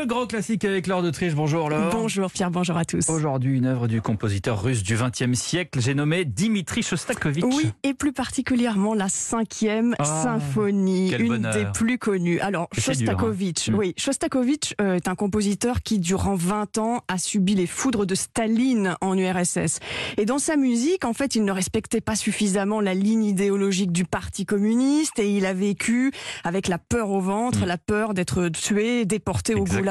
Le grand classique avec Laure de Triche. Bonjour Laure. Bonjour Pierre, bonjour à tous. Aujourd'hui, une œuvre du compositeur russe du XXe siècle. J'ai nommé Dimitri Shostakovich. Oui, et plus particulièrement la cinquième Ah, symphonie, une bonheur. des plus connues. Alors, dur, hein. Shostakovich, Mm. oui, Shostakovich euh, est un compositeur qui, durant 20 ans, a subi les foudres de Staline en URSS. Et dans sa musique, en fait, il ne respectait pas suffisamment la ligne idéologique du Parti communiste et il a vécu avec la peur au ventre, Mm. la peur d'être tué, déporté au Exactement.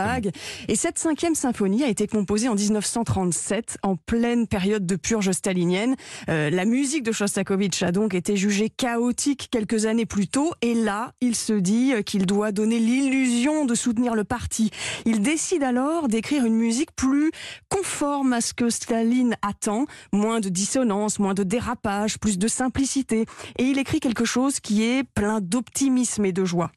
Et cette cinquième symphonie a été composée en 1937, en pleine période de purge stalinienne. Euh, la musique de Shostakovich a donc été jugée chaotique quelques années plus tôt, et là, il se dit euh, qu'il doit donner l'illusion de soutenir le parti. Il décide alors d'écrire une musique plus conforme à ce que Staline attend, moins de dissonance, moins de dérapage, plus de simplicité. Et il écrit quelque chose qui est plein d'optimisme et de joie.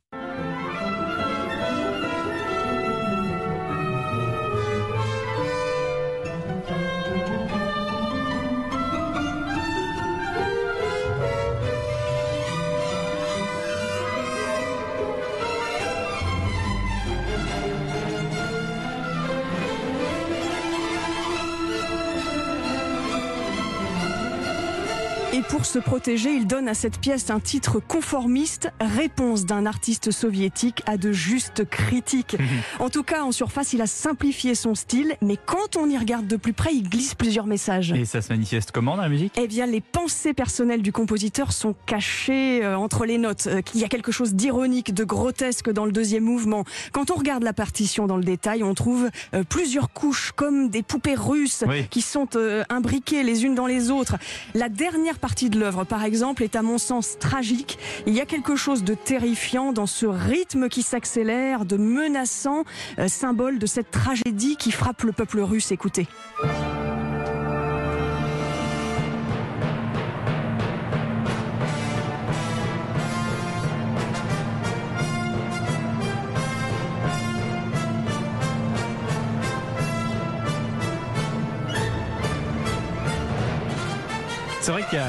Et pour se protéger, il donne à cette pièce un titre conformiste, réponse d'un artiste soviétique à de justes critiques. En tout cas, en surface, il a simplifié son style, mais quand on y regarde de plus près, il glisse plusieurs messages. Et ça se manifeste comment dans la musique? Eh bien, les pensées personnelles du compositeur sont cachées euh, entre les notes. Euh, Il y a quelque chose d'ironique, de grotesque dans le deuxième mouvement. Quand on regarde la partition dans le détail, on trouve euh, plusieurs couches comme des poupées russes Oui. qui sont imbriquées les unes dans les autres. La dernière partie de l'œuvre, par exemple, est à mon sens tragique. Il y a quelque chose de terrifiant dans ce rythme qui s'accélère, de menaçant, euh, symbole de cette tragédie qui frappe le peuple russe. Écoutez. C'est vrai qu'il y a,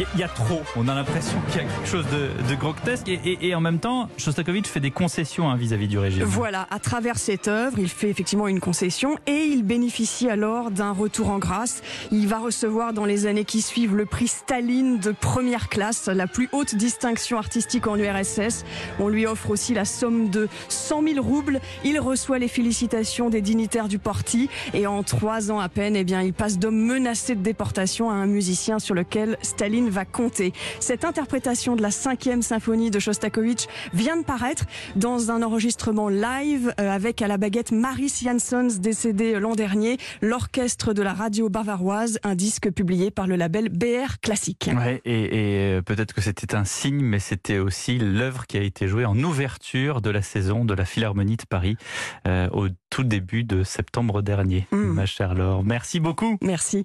il y a- il y a trop. On a l'impression qu'il y a quelque chose de, de grotesque. Et, et- et en même temps, Shostakovich fait des concessions hein, vis-à-vis du régime. Voilà, à travers cette œuvre, il fait effectivement une concession et il bénéficie alors d'un retour en grâce. Il va recevoir dans les années qui suivent le prix Staline de première classe, la plus haute distinction artistique en URSS. On lui offre aussi la somme de 100 000 roubles. Il reçoit les félicitations des dignitaires du parti et en trois ans à peine, eh bien, il passe d'homme menacé de déportation à un musicien sur lequel Staline va compter. Cette interprétation de la cinquième symphonie de Shostakovich vient de paraître dans un enregistrement live euh, avec à la baguette Maris Janssons décédé l'an dernier, l'orchestre de la radio bavaroise, un disque publié par le label BR Classique. Ouais, et, et, euh, peut-être que c'était un signe, mais c'était aussi l'œuvre qui a été jouée en ouverture de la saison de la Philharmonie de Paris euh, au tout début de septembre dernier, Mm. ma chère Laure. Merci beaucoup. Merci.